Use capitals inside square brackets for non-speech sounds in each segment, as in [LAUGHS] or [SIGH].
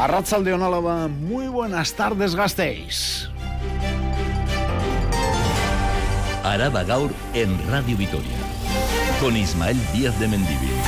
de Onálava, muy buenas tardes, gastéis. Araba Gaur en Radio Vitoria, con Ismael Díaz de Mendivil.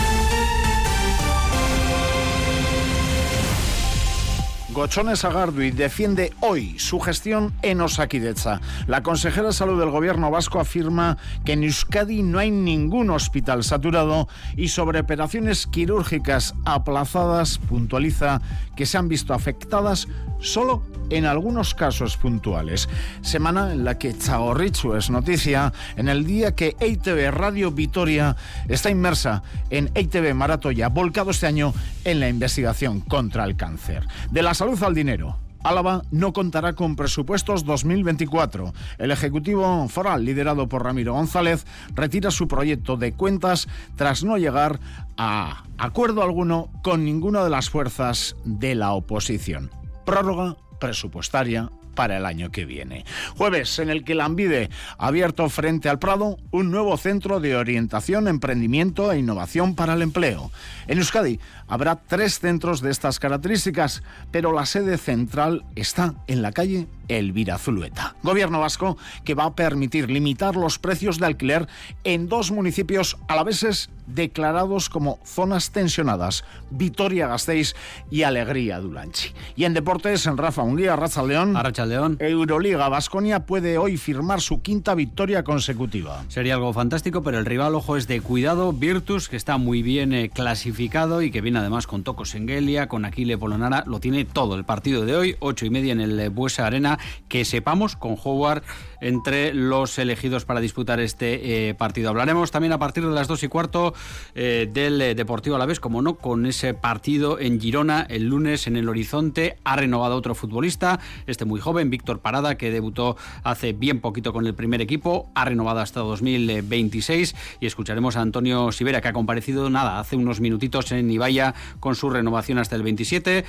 Gochones Agardui defiende hoy su gestión en Osakidecha. La consejera de salud del gobierno vasco afirma que en Euskadi no hay ningún hospital saturado y sobre operaciones quirúrgicas aplazadas puntualiza que se han visto afectadas solo en algunos casos puntuales. Semana en la que Chagorrichu es noticia en el día que EITV Radio Vitoria está inmersa en EITV Maratoya, volcado este año en la investigación contra el cáncer. De la salud al dinero. Álava no contará con presupuestos 2024. El Ejecutivo Foral, liderado por Ramiro González, retira su proyecto de cuentas tras no llegar a acuerdo alguno con ninguna de las fuerzas de la oposición prórroga presupuestaria para el año que viene. Jueves, en el que la Ambide ha abierto frente al Prado un nuevo centro de orientación, emprendimiento e innovación para el empleo. En Euskadi habrá tres centros de estas características, pero la sede central está en la calle Elvira Zulueta. Gobierno vasco que va a permitir limitar los precios de alquiler en dos municipios alaveses declarados como zonas tensionadas, Vitoria-Gasteiz y Alegría Dulanchi. Y en deportes, en Rafa Unguía, Racha León, León, Euroliga Vasconia puede hoy firmar su quinta victoria consecutiva. Sería algo fantástico, pero el rival, ojo, es de cuidado, Virtus, que está muy bien eh, clasificado y que viene además con Tocos Engelia, con Aquile Polonara, lo tiene todo el partido de hoy, ocho y media en el eh, Buesa Arena, que sepamos con Howard entre los elegidos para disputar este eh, partido. Hablaremos también a partir de las dos y cuarto eh, del eh, Deportivo Alavés, como no, con ese partido en Girona el lunes en el Horizonte. Ha renovado otro futbolista, este muy joven, Víctor Parada, que debutó hace bien poquito con el primer equipo, ha renovado hasta 2026 y escucharemos a Antonio Sivera, que ha comparecido nada, hace unos minutitos en Ibaya con su renovación hasta el 27.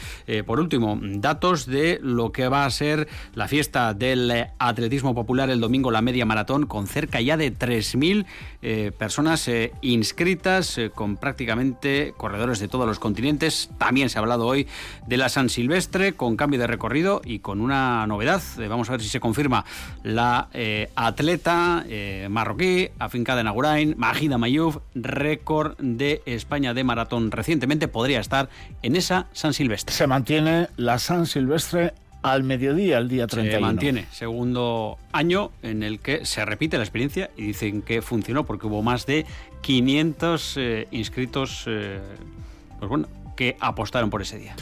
por último, datos de lo que va a ser la fiesta del atletismo popular el domingo la media maratón con cerca ya de 3.000 eh, personas eh, inscritas, eh, con prácticamente corredores de todos los continentes. También se ha hablado hoy de la San Silvestre con cambio de recorrido y con una novedad. vamos a ver si se confirma la atleta marroquí, afincada en Agurain, Magida Mayuf, récord de España de maratón recientemente, podría estar en esa San Silvestre. Se mantiene la San Silvestre al mediodía, el día 31. Se mantiene. Segundo año en el que se repite la experiencia y dicen que funcionó porque hubo más de 500 eh, inscritos eh, pues bueno, que apostaron por ese día.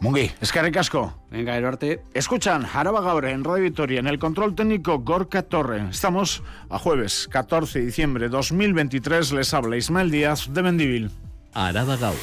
Mungi, es que casco. Venga, Eduarte. Escuchan, Araba Gabre en Radio Victoria, en el control técnico Gorka Torre. Estamos a jueves 14 de diciembre 2023. Les habla Ismael Díaz de Mendivil. Araba Gaur.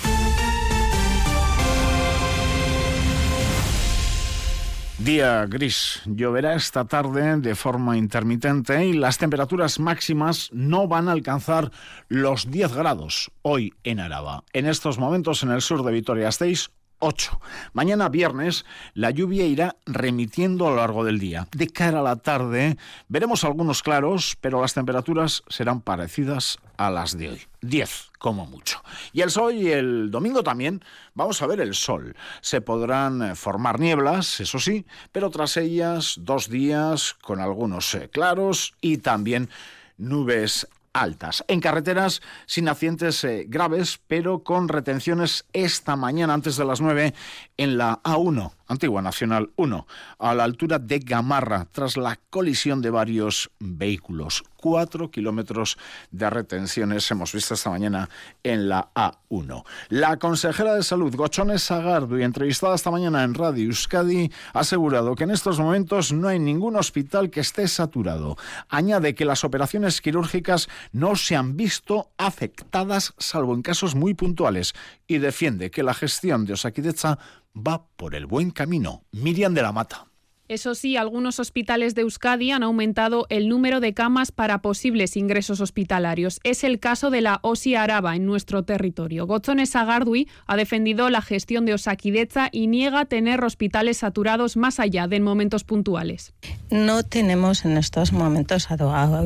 Día gris. Lloverá esta tarde de forma intermitente y las temperaturas máximas no van a alcanzar los 10 grados hoy en Araba. En estos momentos en el sur de Vitoria-Gasteiz 8. Mañana viernes la lluvia irá remitiendo a lo largo del día. De cara a la tarde veremos algunos claros, pero las temperaturas serán parecidas a las de hoy. 10 como mucho. Y el sol y el domingo también vamos a ver el sol. Se podrán eh, formar nieblas, eso sí, pero tras ellas dos días con algunos eh, claros y también nubes altas. En carreteras sin accidentes eh, graves, pero con retenciones esta mañana antes de las 9 en la A1, Antigua Nacional 1, a la altura de Gamarra, tras la colisión de varios vehículos. Cuatro kilómetros de retenciones hemos visto esta mañana en la A1. La consejera de Salud, Gochones Sagardu, entrevistada esta mañana en Radio Euskadi, ha asegurado que en estos momentos no hay ningún hospital que esté saturado. Añade que las operaciones quirúrgicas no se han visto afectadas, salvo en casos muy puntuales, y defiende que la gestión de Osakidecha va por el buen camino. Miriam de la Mata. Eso sí, algunos hospitales de Euskadi han aumentado el número de camas para posibles ingresos hospitalarios. Es el caso de la OSI Araba en nuestro territorio. Gozones Sagardui ha defendido la gestión de Osaquideza y niega tener hospitales saturados más allá de en momentos puntuales. No tenemos en estos momentos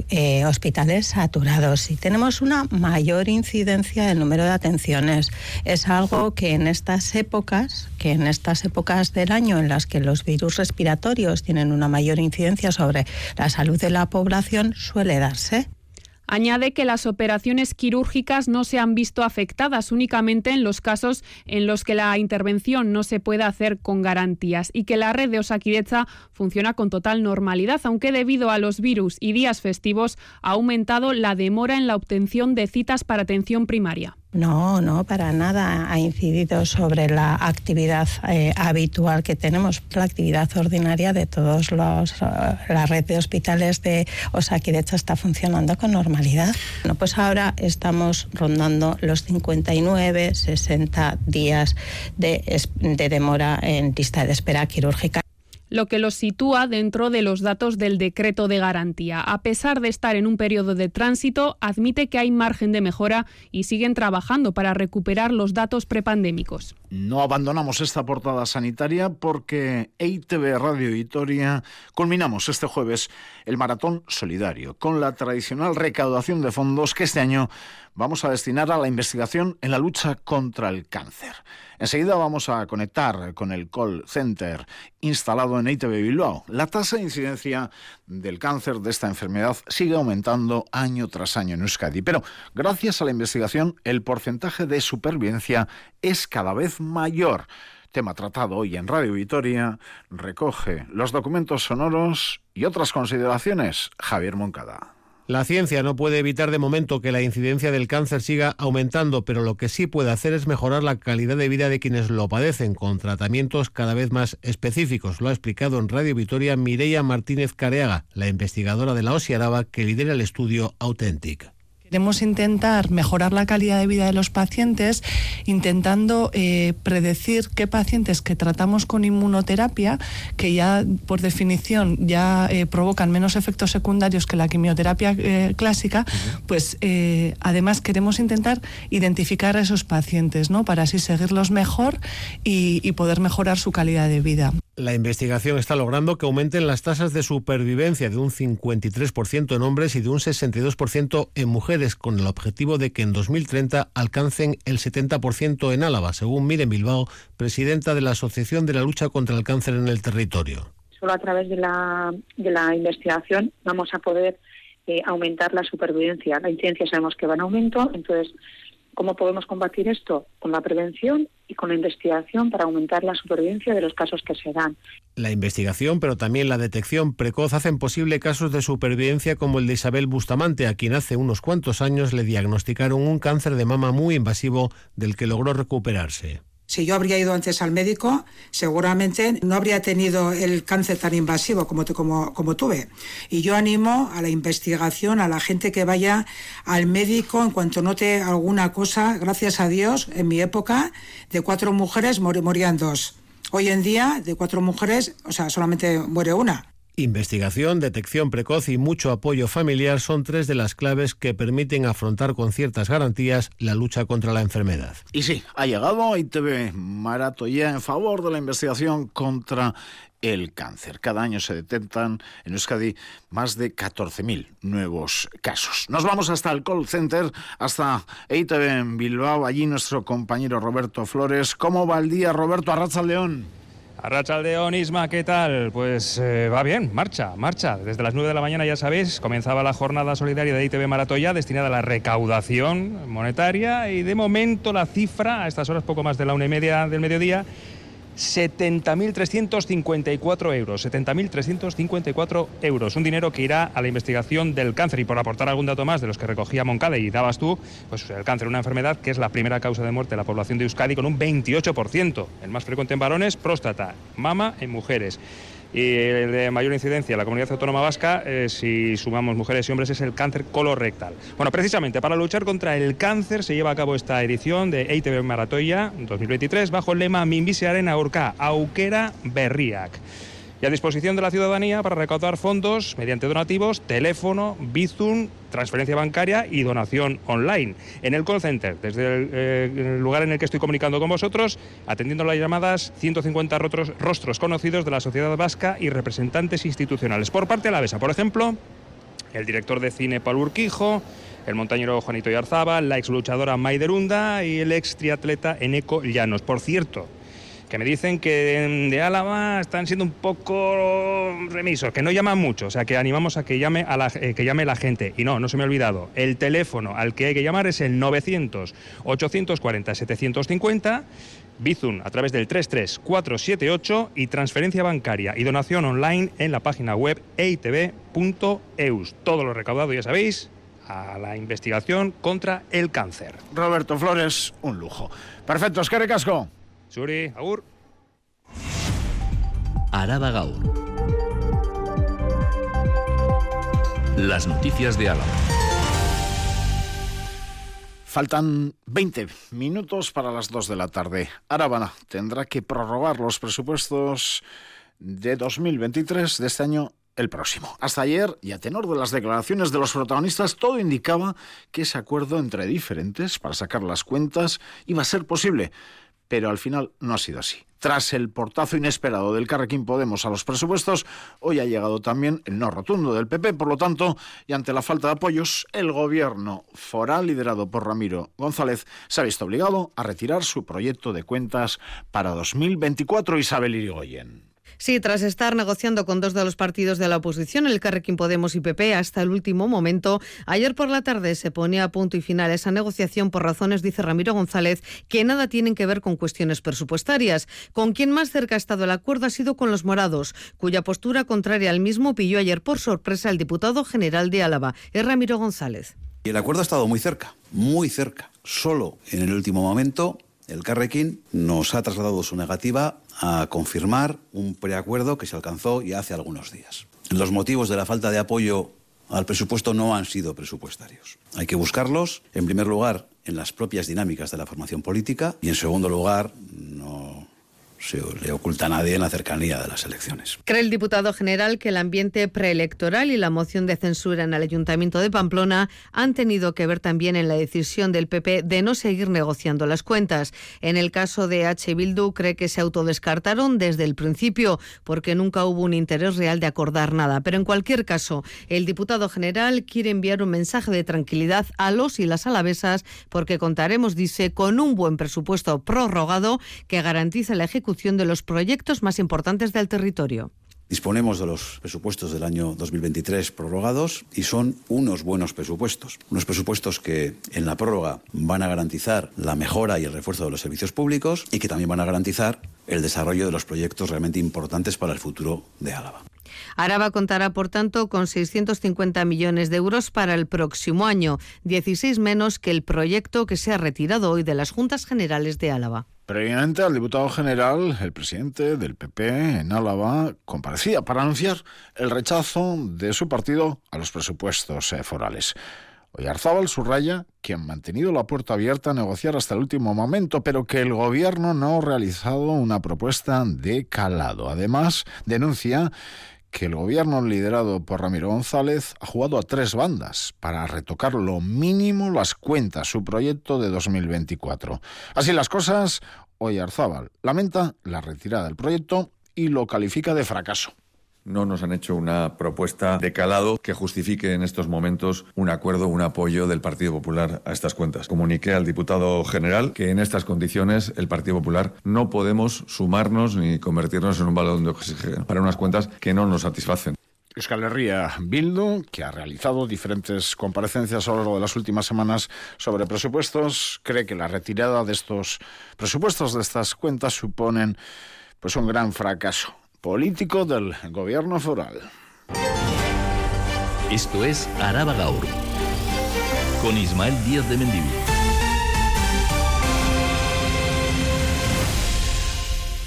eh, hospitales saturados y tenemos una mayor incidencia del número de atenciones. Es algo que en estas épocas, en estas épocas del año en las que los virus respiratorios tienen una mayor incidencia sobre la salud de la población suele darse. Añade que las operaciones quirúrgicas no se han visto afectadas únicamente en los casos en los que la intervención no se puede hacer con garantías y que la red de Osaquideza funciona con total normalidad, aunque debido a los virus y días festivos ha aumentado la demora en la obtención de citas para atención primaria. No, no, para nada ha incidido sobre la actividad eh, habitual que tenemos, la actividad ordinaria de todos los. Eh, la red de hospitales de Osakidecha está funcionando con normalidad. Bueno, pues ahora estamos rondando los 59, 60 días de, de demora en lista de espera quirúrgica lo que los sitúa dentro de los datos del decreto de garantía. A pesar de estar en un periodo de tránsito, admite que hay margen de mejora y siguen trabajando para recuperar los datos prepandémicos. No abandonamos esta portada sanitaria porque EITV Radio Vitoria culminamos este jueves el maratón solidario con la tradicional recaudación de fondos que este año vamos a destinar a la investigación en la lucha contra el cáncer. Enseguida vamos a conectar con el call center instalado en ITV Bilbao. La tasa de incidencia del cáncer de esta enfermedad sigue aumentando año tras año en Euskadi, pero gracias a la investigación el porcentaje de supervivencia es cada vez mayor tema tratado hoy en Radio Vitoria, recoge los documentos sonoros y otras consideraciones. Javier Moncada. La ciencia no puede evitar de momento que la incidencia del cáncer siga aumentando, pero lo que sí puede hacer es mejorar la calidad de vida de quienes lo padecen con tratamientos cada vez más específicos. Lo ha explicado en Radio Vitoria Mireia Martínez Careaga, la investigadora de la OSI que lidera el estudio Authentic. Queremos intentar mejorar la calidad de vida de los pacientes intentando eh, predecir qué pacientes que tratamos con inmunoterapia, que ya por definición ya eh, provocan menos efectos secundarios que la quimioterapia eh, clásica, pues además queremos intentar identificar a esos pacientes, ¿no? Para así seguirlos mejor y poder mejorar su calidad de vida. La investigación está logrando que aumenten las tasas de supervivencia de un 53% en hombres y de un 62% en mujeres, con el objetivo de que en 2030 alcancen el 70% en Álava, según Miren Bilbao, presidenta de la Asociación de la Lucha contra el Cáncer en el Territorio. Solo a través de la, de la investigación vamos a poder eh, aumentar la supervivencia. La incidencia sabemos que va en aumento, entonces ¿Cómo podemos combatir esto? Con la prevención y con la investigación para aumentar la supervivencia de los casos que se dan. La investigación, pero también la detección precoz hacen posible casos de supervivencia como el de Isabel Bustamante, a quien hace unos cuantos años le diagnosticaron un cáncer de mama muy invasivo del que logró recuperarse. Si yo habría ido antes al médico, seguramente no habría tenido el cáncer tan invasivo como, como, como, tuve. Y yo animo a la investigación, a la gente que vaya al médico en cuanto note alguna cosa. Gracias a Dios, en mi época, de cuatro mujeres morían dos. Hoy en día, de cuatro mujeres, o sea, solamente muere una. Investigación, detección precoz y mucho apoyo familiar son tres de las claves que permiten afrontar con ciertas garantías la lucha contra la enfermedad. Y sí, ha llegado ITV Maratoya en favor de la investigación contra el cáncer. Cada año se detectan en Euskadi más de 14.000 nuevos casos. Nos vamos hasta el call center, hasta ITV en Bilbao. Allí nuestro compañero Roberto Flores. ¿Cómo va el día, Roberto Arraza León? Arrachaldeón, Isma, ¿qué tal? Pues eh, va bien, marcha, marcha. Desde las 9 de la mañana, ya sabéis, comenzaba la jornada solidaria de ITV Maratoya destinada a la recaudación monetaria y de momento la cifra, a estas horas poco más de la una y media del mediodía, 70.354 euros. 70.354 euros. Un dinero que irá a la investigación del cáncer. Y por aportar algún dato más de los que recogía Moncada y dabas tú, pues el cáncer, una enfermedad que es la primera causa de muerte de la población de Euskadi con un 28%. El más frecuente en varones, próstata, mama en mujeres y el de mayor incidencia en la comunidad autónoma vasca, eh, si sumamos mujeres y hombres, es el cáncer colorectal. Bueno, precisamente para luchar contra el cáncer se lleva a cabo esta edición de EITB Maratoya 2023 bajo el lema Minbise Arena Urca, Auquera Berriak. Y a disposición de la ciudadanía para recaudar fondos mediante donativos, teléfono, Bizum, transferencia bancaria y donación online. En el call center, desde el, eh, lugar en el que estoy comunicando con vosotros, atendiendo las llamadas 150 rostros, rostros conocidos de la sociedad vasca y representantes institucionales. Por parte de la BESA, por ejemplo, el director de cine Paul Urquijo, el montañero Juanito Yarzaba, la ex luchadora Maiderunda y el ex triatleta Eneco Llanos. Por cierto, que me dicen que de Álava están siendo un poco remisos, que no llaman mucho, o sea que animamos a que llame, a la, eh, que llame la gente. Y no, no se me ha olvidado, el teléfono al que hay que llamar es el 900-840-750, Bizum a través del 33478 y transferencia bancaria y donación online en la página web eitv.eus. Todo lo recaudado, ya sabéis, a la investigación contra el cáncer. Roberto Flores, un lujo. Perfecto, es que casco. Suri, agur. Araba Gaur. Las noticias de Álava. Faltan 20 minutos para las 2 de la tarde. Arabana tendrá que prorrogar los presupuestos de 2023 de este año el próximo. Hasta ayer, y a tenor de las declaraciones de los protagonistas, todo indicaba que ese acuerdo entre diferentes para sacar las cuentas iba a ser posible pero al final no ha sido así. Tras el portazo inesperado del Carrequín Podemos a los presupuestos, hoy ha llegado también el no rotundo del PP, por lo tanto, y ante la falta de apoyos, el gobierno foral liderado por Ramiro González se ha visto obligado a retirar su proyecto de cuentas para 2024. Isabel Irigoyen. Sí, tras estar negociando con dos de los partidos de la oposición, el Carrequín Podemos y PP, hasta el último momento, ayer por la tarde se ponía a punto y final esa negociación por razones, dice Ramiro González, que nada tienen que ver con cuestiones presupuestarias. Con quien más cerca ha estado el acuerdo ha sido con los morados, cuya postura contraria al mismo pilló ayer por sorpresa al diputado general de Álava, es Ramiro González. Y el acuerdo ha estado muy cerca, muy cerca. Solo en el último momento el Carrequín nos ha trasladado su negativa a confirmar un preacuerdo que se alcanzó ya hace algunos días. Los motivos de la falta de apoyo al presupuesto no han sido presupuestarios. Hay que buscarlos, en primer lugar, en las propias dinámicas de la formación política y, en segundo lugar, se le oculta a nadie en la cercanía de las elecciones. Cree el diputado general que el ambiente preelectoral y la moción de censura en el Ayuntamiento de Pamplona han tenido que ver también en la decisión del PP de no seguir negociando las cuentas. En el caso de H. Bildu cree que se autodescartaron desde el principio porque nunca hubo un interés real de acordar nada. Pero en cualquier caso, el diputado general quiere enviar un mensaje de tranquilidad a los y las alavesas porque contaremos, dice, con un buen presupuesto prorrogado que garantiza la ejecución de los proyectos más importantes del territorio. Disponemos de los presupuestos del año 2023 prorrogados y son unos buenos presupuestos. Unos presupuestos que en la prórroga van a garantizar la mejora y el refuerzo de los servicios públicos y que también van a garantizar el desarrollo de los proyectos realmente importantes para el futuro de Álava. Araba contará, por tanto, con 650 millones de euros para el próximo año, 16 menos que el proyecto que se ha retirado hoy de las Juntas Generales de Álava. Previamente al diputado general, el presidente del PP en Álava comparecía para anunciar el rechazo de su partido a los presupuestos eh, forales. Oyarzábal subraya que han mantenido la puerta abierta a negociar hasta el último momento, pero que el gobierno no ha realizado una propuesta de calado. Además, denuncia que el gobierno liderado por Ramiro González ha jugado a tres bandas para retocar lo mínimo las cuentas, su proyecto de 2024. Así las cosas, hoy Arzábal lamenta la retirada del proyecto y lo califica de fracaso no nos han hecho una propuesta de calado que justifique en estos momentos un acuerdo, un apoyo del Partido Popular a estas cuentas. Comuniqué al diputado general que en estas condiciones el Partido Popular no podemos sumarnos ni convertirnos en un balón de oxígeno para unas cuentas que no nos satisfacen. Euskal Herria Bildu, que ha realizado diferentes comparecencias a lo largo de las últimas semanas sobre presupuestos, cree que la retirada de estos presupuestos de estas cuentas suponen pues un gran fracaso político del gobierno foral. Esto es Araba Gaur, con Ismael Díaz de Mendivil.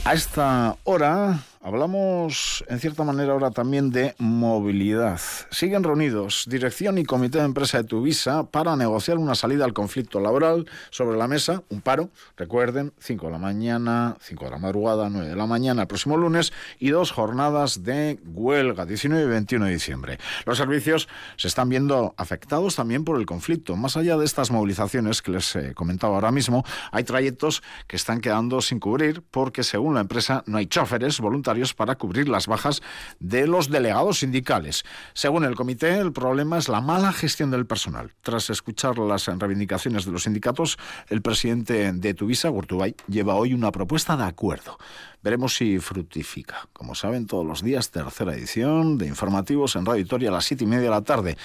A esta hora Hablamos, en cierta manera, ahora también de movilidad. Siguen reunidos dirección y comité de empresa de Tuvisa para negociar una salida al conflicto laboral sobre la mesa, un paro, recuerden, 5 de la mañana, 5 de la madrugada, 9 de la mañana el próximo lunes y dos jornadas de huelga, 19 y 21 de diciembre. Los servicios se están viendo afectados también por el conflicto. Más allá de estas movilizaciones que les he comentado ahora mismo, hay trayectos que están quedando sin cubrir porque, según la empresa, no hay choferes voluntarios para cubrir las bajas de los delegados sindicales. Según el comité, el problema es la mala gestión del personal. Tras escuchar las reivindicaciones de los sindicatos, el presidente de Tuvisa, Gurtubay, lleva hoy una propuesta de acuerdo. Veremos si fructifica. Como saben, todos los días, tercera edición de informativos en Radio Victoria a las siete y media de la tarde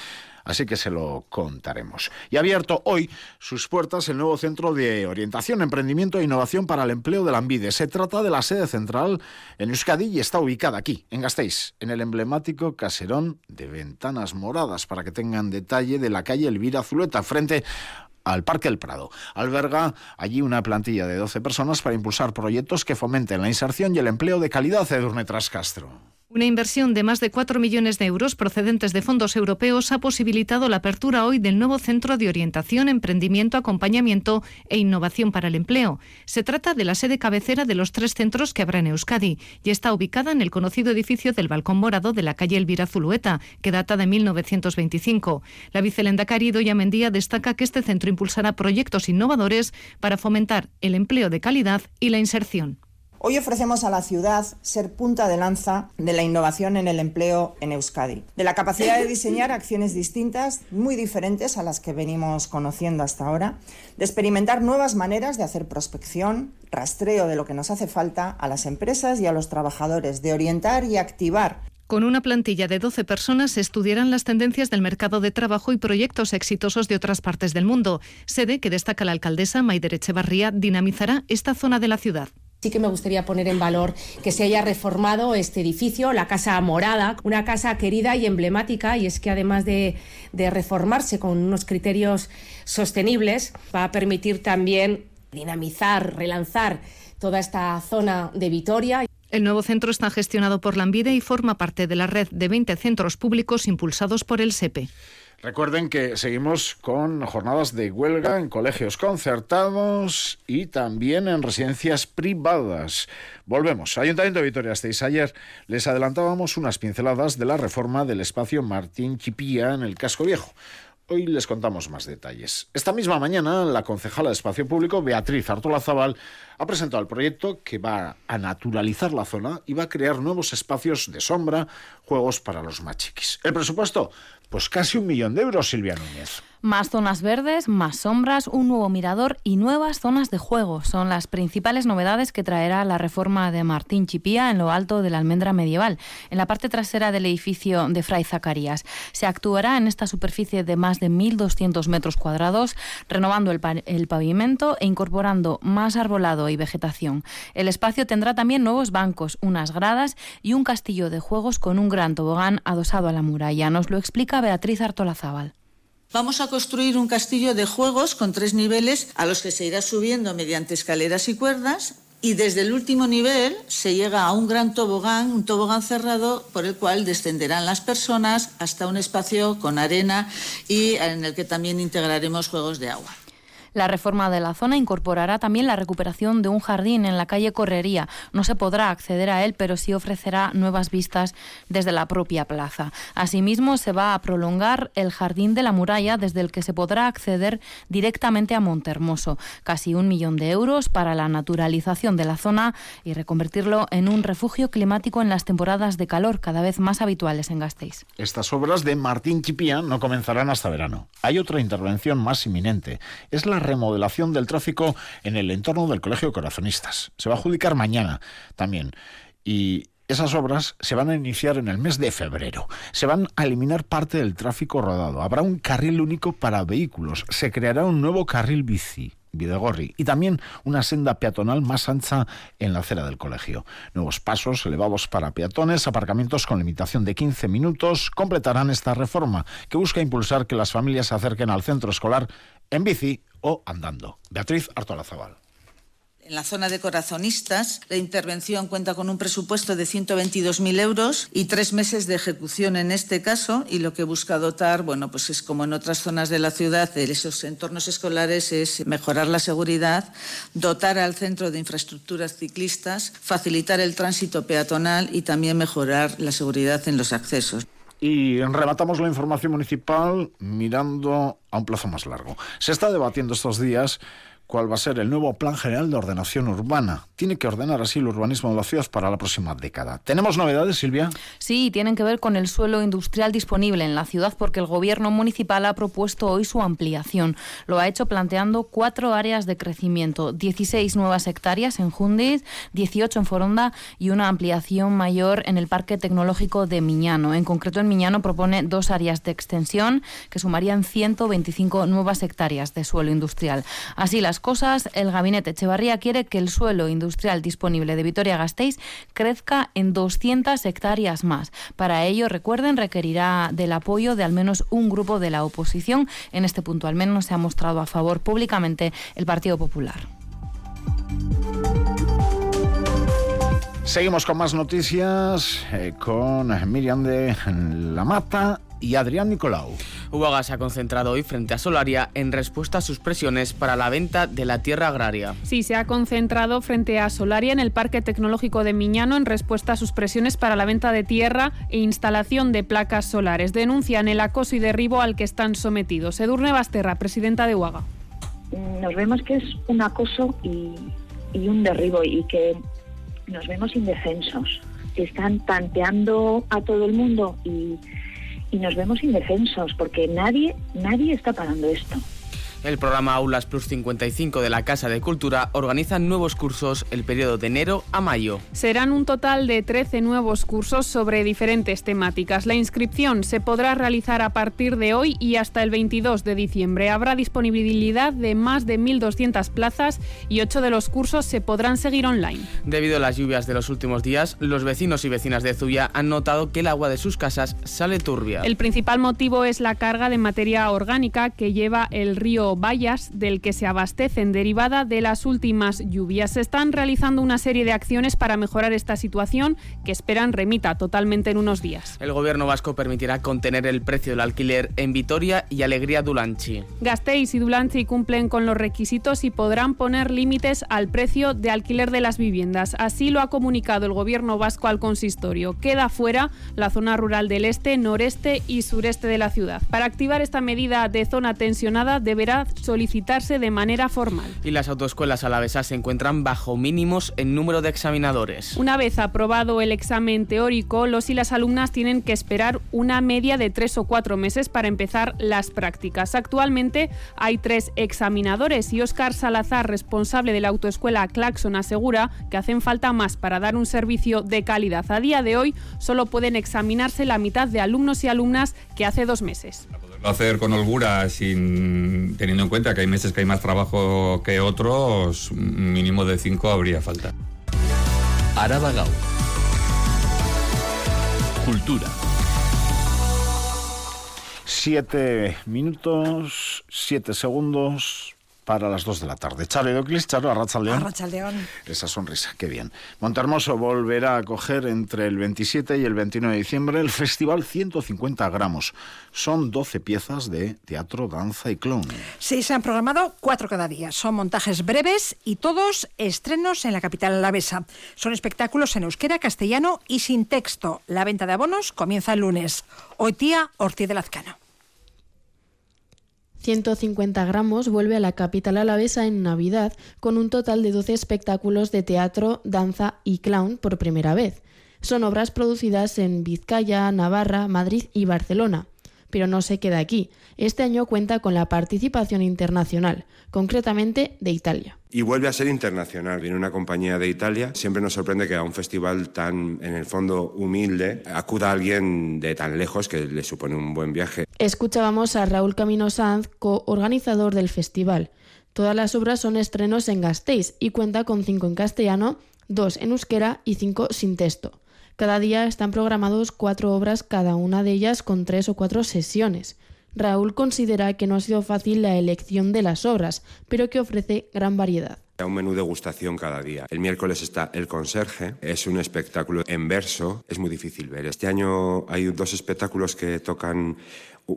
así que se lo contaremos. Y ha abierto hoy sus puertas el nuevo Centro de Orientación, Emprendimiento e Innovación para el Empleo de la Ambide. Se trata de la sede central en Euskadi y está ubicada aquí, en Gasteiz, en el emblemático caserón de ventanas moradas, para que tengan detalle de la calle Elvira Zuleta, frente al Parque El Prado. Alberga allí una plantilla de 12 personas para impulsar proyectos que fomenten la inserción y el empleo de calidad, Edurne Trascastro. Una inversión de más de 4 millones de euros procedentes de fondos europeos ha posibilitado la apertura hoy del nuevo Centro de Orientación, Emprendimiento, Acompañamiento e Innovación para el Empleo. Se trata de la sede cabecera de los tres centros que habrá en Euskadi y está ubicada en el conocido edificio del Balcón Morado de la calle Elvira Zulueta, que data de 1925. La vicelenda Carido Mendía destaca que este centro impulsará proyectos innovadores para fomentar el empleo de calidad y la inserción. Hoy ofrecemos a la ciudad ser punta de lanza de la innovación en el empleo en Euskadi, de la capacidad de diseñar [LAUGHS] acciones distintas, muy diferentes a las que venimos conociendo hasta ahora, de experimentar nuevas maneras de hacer prospección, rastreo de lo que nos hace falta a las empresas y a los trabajadores, de orientar y activar con una plantilla de 12 personas se estudiarán las tendencias del mercado de trabajo y proyectos exitosos de otras partes del mundo. Sede que destaca la alcaldesa Maider Echevarría dinamizará esta zona de la ciudad. Sí que me gustaría poner en valor que se haya reformado este edificio, la Casa Morada, una casa querida y emblemática, y es que además de, de reformarse con unos criterios sostenibles, va a permitir también dinamizar, relanzar toda esta zona de Vitoria. El nuevo centro está gestionado por la Ambide y forma parte de la red de 20 centros públicos impulsados por el SEPE. Recuerden que seguimos con jornadas de huelga en colegios concertados y también en residencias privadas. Volvemos. Ayuntamiento de Vitoria-Gasteiz. Ayer les adelantábamos unas pinceladas de la reforma del espacio Martín Chipía en el casco viejo. Hoy les contamos más detalles. Esta misma mañana, la concejala de Espacio Público, Beatriz Artola Zaval, ha presentado el proyecto que va a naturalizar la zona y va a crear nuevos espacios de sombra, juegos para los machiquis. El presupuesto, pues casi un millón de euros, Silvia Núñez. Más zonas verdes, más sombras, un nuevo mirador y nuevas zonas de juego son las principales novedades que traerá la reforma de Martín Chipía en lo alto de la almendra medieval, en la parte trasera del edificio de Fray Zacarías. Se actuará en esta superficie de más de 1.200 metros cuadrados, renovando el, el pavimento e incorporando más arbolado y vegetación. El espacio tendrá también nuevos bancos, unas gradas y un castillo de juegos con un gran tobogán adosado a la muralla. Nos lo explica Beatriz Artolazábal. Vamos a construir un castillo de juegos con tres niveles a los que se irá subiendo mediante escaleras y cuerdas y desde el último nivel se llega a un gran tobogán, un tobogán cerrado por el cual descenderán las personas hasta un espacio con arena y en el que también integraremos juegos de agua. La reforma de la zona incorporará también la recuperación de un jardín en la calle Correría. No se podrá acceder a él, pero sí ofrecerá nuevas vistas desde la propia plaza. Asimismo, se va a prolongar el jardín de la muralla desde el que se podrá acceder directamente a Montermoso. Casi un millón de euros para la naturalización de la zona y reconvertirlo en un refugio climático en las temporadas de calor cada vez más habituales en Gasteiz. Estas obras de Martín Chipía no comenzarán hasta verano. Hay otra intervención más inminente. Es la remodelación del tráfico en el entorno del Colegio de Corazonistas. Se va a adjudicar mañana también. Y esas obras se van a iniciar en el mes de febrero. Se van a eliminar parte del tráfico rodado. Habrá un carril único para vehículos. Se creará un nuevo carril bici. Videgorri, y también una senda peatonal más ancha en la acera del colegio. Nuevos pasos elevados para peatones, aparcamientos con limitación de 15 minutos completarán esta reforma que busca impulsar que las familias se acerquen al centro escolar en bici o andando. Beatriz Artolazabal. En la zona de corazonistas, la intervención cuenta con un presupuesto de 122.000 euros y tres meses de ejecución en este caso. Y lo que busca dotar, bueno, pues es como en otras zonas de la ciudad, de esos entornos escolares, es mejorar la seguridad, dotar al centro de infraestructuras ciclistas, facilitar el tránsito peatonal y también mejorar la seguridad en los accesos. Y rematamos la información municipal mirando a un plazo más largo. Se está debatiendo estos días cuál va a ser el nuevo Plan General de Ordenación Urbana. Tiene que ordenar así el urbanismo de la ciudad para la próxima década. ¿Tenemos novedades, Silvia? Sí, tienen que ver con el suelo industrial disponible en la ciudad porque el gobierno municipal ha propuesto hoy su ampliación. Lo ha hecho planteando cuatro áreas de crecimiento, 16 nuevas hectáreas en Jundiz, 18 en Foronda y una ampliación mayor en el Parque Tecnológico de Miñano. En concreto, en Miñano propone dos áreas de extensión que sumarían 125 nuevas hectáreas de suelo industrial. Así, las cosas, el gabinete Echevarría quiere que el suelo industrial disponible de Vitoria-Gasteiz crezca en 200 hectáreas más. Para ello, recuerden, requerirá del apoyo de al menos un grupo de la oposición. En este punto, al menos, se ha mostrado a favor públicamente el Partido Popular. Seguimos con más noticias eh, con Miriam de La Mata y Adrián Nicolau. Uaga se ha concentrado hoy frente a Solaria en respuesta a sus presiones para la venta de la tierra agraria. Sí, se ha concentrado frente a Solaria en el Parque Tecnológico de Miñano en respuesta a sus presiones para la venta de tierra e instalación de placas solares. Denuncian el acoso y derribo al que están sometidos. Edurne Basterra, presidenta de Uaga. Nos vemos que es un acoso y, y un derribo y que nos vemos indefensos. Están tanteando a todo el mundo y y nos vemos indefensos porque nadie, nadie está parando esto. El programa Aulas Plus 55 de la Casa de Cultura organiza nuevos cursos el periodo de enero a mayo. Serán un total de 13 nuevos cursos sobre diferentes temáticas. La inscripción se podrá realizar a partir de hoy y hasta el 22 de diciembre. Habrá disponibilidad de más de 1.200 plazas y 8 de los cursos se podrán seguir online. Debido a las lluvias de los últimos días, los vecinos y vecinas de Zuya han notado que el agua de sus casas sale turbia. El principal motivo es la carga de materia orgánica que lleva el río Vallas, del que se abastecen derivada de las últimas lluvias. Se están realizando una serie de acciones para mejorar esta situación que esperan remita totalmente en unos días. El gobierno vasco permitirá contener el precio del alquiler en Vitoria y Alegría Dulanchi. Gasteiz y Dulanchi cumplen con los requisitos y podrán poner límites al precio de alquiler de las viviendas. Así lo ha comunicado el gobierno vasco al consistorio. Queda fuera la zona rural del este, noreste y sureste de la ciudad. Para activar esta medida de zona tensionada deberá solicitarse de manera formal. Y las autoescuelas alavesas se encuentran bajo mínimos en número de examinadores. Una vez aprobado el examen teórico, los y las alumnas tienen que esperar una media de tres o cuatro meses para empezar las prácticas. Actualmente hay tres examinadores y Óscar Salazar, responsable de la autoescuela Claxon, asegura que hacen falta más para dar un servicio de calidad. A día de hoy solo pueden examinarse la mitad de alumnos y alumnas que hace dos meses hacer con holgura sin teniendo en cuenta que hay meses que hay más trabajo que otros, mínimo de cinco habría falta. Araba Gau. Cultura. Siete minutos, siete segundos para las 2 de la tarde. Charo Doclis, Charo, Arrachaldeón. Arrachaldeón. Esa sonrisa, qué bien. Montermoso volverá a acoger entre el 27 y el 29 de diciembre el Festival 150 gramos. Son 12 piezas de teatro, danza y clown. Sí, se han programado cuatro cada día. Son montajes breves y todos estrenos en la capital alavesa. Son espectáculos en euskera, castellano y sin texto. La venta de abonos comienza el lunes. Hoy tía Ortiz de Lazcano. 150 gramos vuelve a la capital alavesa en Navidad con un total de 12 espectáculos de teatro, danza y clown por primera vez. Son obras producidas en Vizcaya, Navarra, Madrid y Barcelona. Pero no se queda aquí. Este año cuenta con la participación internacional, concretamente de Italia. Y vuelve a ser internacional. Viene una compañía de Italia. Siempre nos sorprende que a un festival tan, en el fondo, humilde, acuda alguien de tan lejos que le supone un buen viaje. Escuchábamos a Raúl Camino Sanz, coorganizador del festival. Todas las obras son estrenos en Gasteiz y cuenta con cinco en castellano, dos en euskera y cinco sin texto. Cada día están programados cuatro obras, cada una de ellas con tres o cuatro sesiones. Raúl considera que no ha sido fácil la elección de las obras, pero que ofrece gran variedad. Un menú de gustación cada día. El miércoles está El Conserje, es un espectáculo en verso, es muy difícil ver. Este año hay dos espectáculos que tocan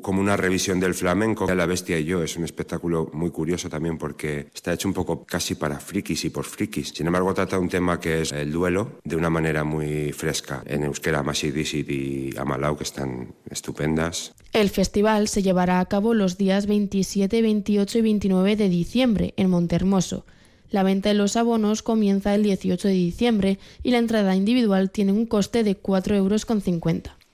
como una revisión del flamenco. La Bestia y yo es un espectáculo muy curioso también porque está hecho un poco casi para frikis y por frikis. Sin embargo, trata un tema que es el duelo de una manera muy fresca. En euskera, Masi Disit y Amalau, que están estupendas. El festival se llevará a cabo los días 27, 28 y 29 de diciembre en Montermoso. La venta de los abonos comienza el 18 de diciembre y la entrada individual tiene un coste de 4,50 euros.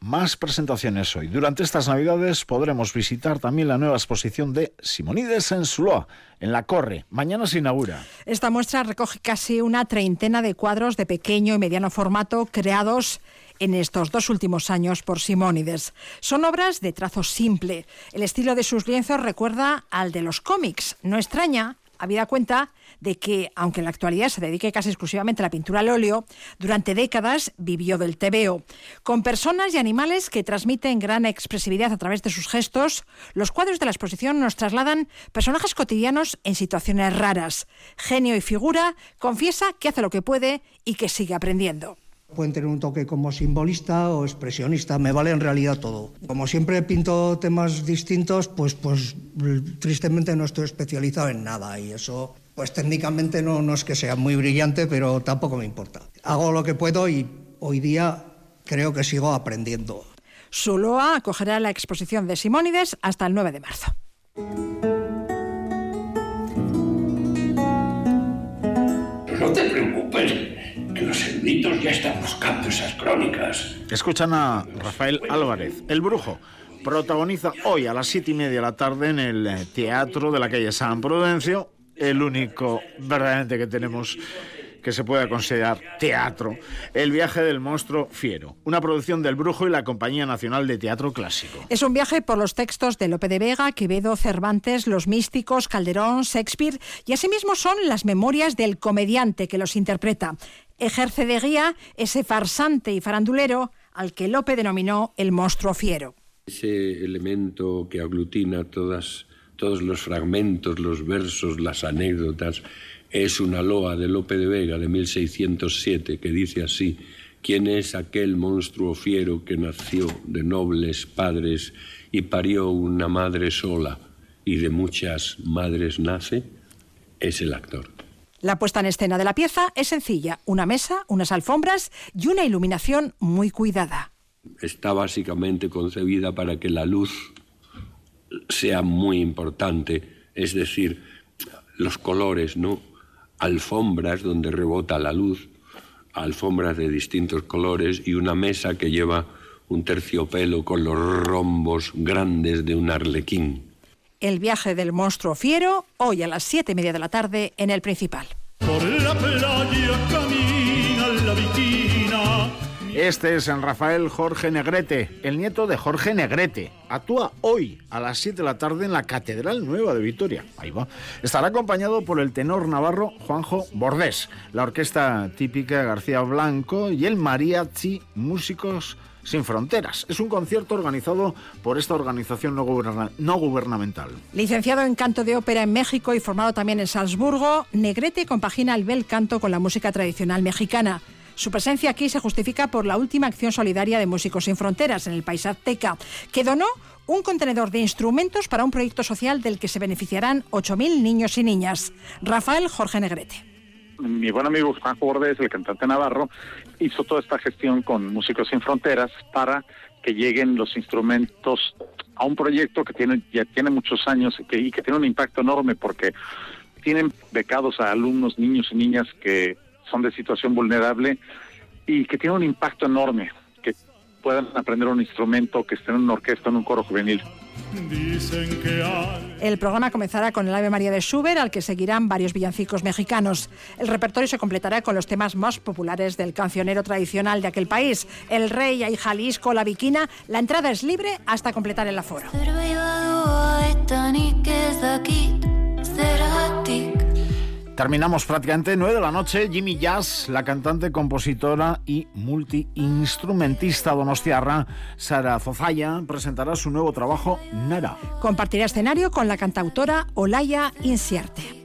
Más presentaciones hoy. Durante estas Navidades podremos visitar también la nueva exposición de Simonides en Suloa, en la Corre. Mañana se inaugura. Esta muestra recoge casi una treintena de cuadros de pequeño y mediano formato creados en estos dos últimos años por Simónides. Son obras de trazo simple. El estilo de sus lienzos recuerda al de los cómics. No extraña, habida cuenta de que, aunque en la actualidad se dedique casi exclusivamente a la pintura al óleo, durante décadas vivió del tebeo. Con personas y animales que transmiten gran expresividad a través de sus gestos, los cuadros de la exposición nos trasladan personajes cotidianos en situaciones raras. Genio y figura confiesa que hace lo que puede y que sigue aprendiendo. Pueden tener un toque como simbolista o expresionista, me vale en realidad todo. Como siempre pinto temas distintos, pues, pues tristemente no estoy especializado en nada y eso pues técnicamente no, no es que sea muy brillante, pero tampoco me importa. Hago lo que puedo y hoy día creo que sigo aprendiendo. Suloa acogerá la exposición de Simónides hasta el 9 de marzo. No te preocupes, que los eruditos ya están buscando esas crónicas. Escuchan a Rafael Álvarez, el brujo. Protagoniza hoy a las siete y media de la tarde en el Teatro de la calle San Prudencio el único verdaderamente que tenemos que se pueda considerar teatro, El viaje del monstruo fiero, una producción del Brujo y la Compañía Nacional de Teatro Clásico. Es un viaje por los textos de Lope de Vega, Quevedo, Cervantes, Los Místicos, Calderón, Shakespeare y asimismo son las memorias del comediante que los interpreta. Ejerce de guía ese farsante y farandulero al que Lope denominó el monstruo fiero. Ese elemento que aglutina todas todos los fragmentos, los versos, las anécdotas. Es una loa de Lope de Vega de 1607 que dice así, ¿quién es aquel monstruo fiero que nació de nobles padres y parió una madre sola y de muchas madres nace? Es el actor. La puesta en escena de la pieza es sencilla, una mesa, unas alfombras y una iluminación muy cuidada. Está básicamente concebida para que la luz sea muy importante, es decir, los colores, ¿no? Alfombras donde rebota la luz, alfombras de distintos colores y una mesa que lleva un terciopelo con los rombos grandes de un arlequín. El viaje del monstruo fiero, hoy a las siete y media de la tarde en el Principal. Por la playa camina la este es San Rafael Jorge Negrete, el nieto de Jorge Negrete. Actúa hoy a las 7 de la tarde en la Catedral Nueva de Vitoria. Ahí va. Estará acompañado por el tenor navarro Juanjo Bordés, la orquesta típica García Blanco y el mariachi Músicos sin Fronteras. Es un concierto organizado por esta organización no, no, gubernamental. Licenciado en canto de ópera en México y formado también en Salzburgo, Negrete compagina el bel canto con la música tradicional mexicana. Su presencia aquí se justifica por la última acción solidaria de Músicos sin Fronteras en el país azteca, que donó un contenedor de instrumentos para un proyecto social del que se beneficiarán 8.000 niños y niñas. Rafael Jorge Negrete. Mi buen amigo Juan Bordes, el cantante navarro, hizo toda esta gestión con Músicos sin Fronteras para que lleguen los instrumentos a un proyecto que tiene ya tiene muchos años y que, y que tiene un impacto enorme porque tienen becados a alumnos, niños y niñas que son de situación vulnerable y que tienen un impacto enorme, que puedan aprender un instrumento, que estén en una orquesta, en un coro juvenil. El programa comenzará con el Ave María de Schubert, al que seguirán varios villancicos mexicanos. El repertorio se completará con los temas más populares del cancionero tradicional de aquel país, el Rey, hay Jalisco, la Viquina. La entrada es libre hasta completar el aforo. Terminamos prácticamente 9 de la noche. Jimmy Jazz, la cantante, compositora y multiinstrumentista donostiarra Sara Zozaya, presentará su nuevo trabajo Nara. Compartirá escenario con la cantautora Olaya Inciarte.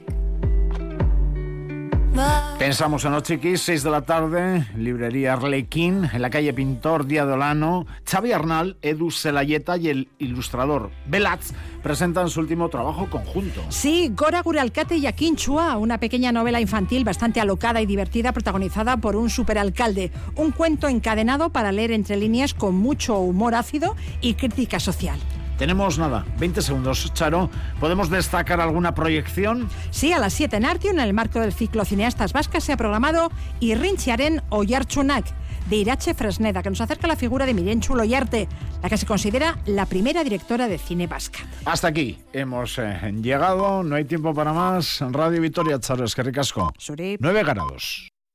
Pensamos en los chiquis, 6 de la tarde, librería Arlequín, en la calle Pintor, Día de Olano. Xavi Arnal, Edu Selayeta y el ilustrador Belaz presentan su último trabajo conjunto. Sí, Gora Guralcate y Aquinchua, una pequeña novela infantil bastante alocada y divertida protagonizada por un superalcalde. Un cuento encadenado para leer entre líneas con mucho humor ácido y crítica social. Tenemos nada, 20 segundos, Charo. ¿Podemos destacar alguna proyección? Sí, a las 7 en Artio, en el marco del ciclo Cineastas Vascas, se ha programado Irrinchiaren Oyarchunak de Irache Fresneda, que nos acerca a la figura de Mirenchu Loyarte, la que se considera la primera directora de cine vasca. Hasta aquí hemos eh, llegado, no hay tiempo para más. Radio Victoria, Charo, es que ricasco. 9 grados.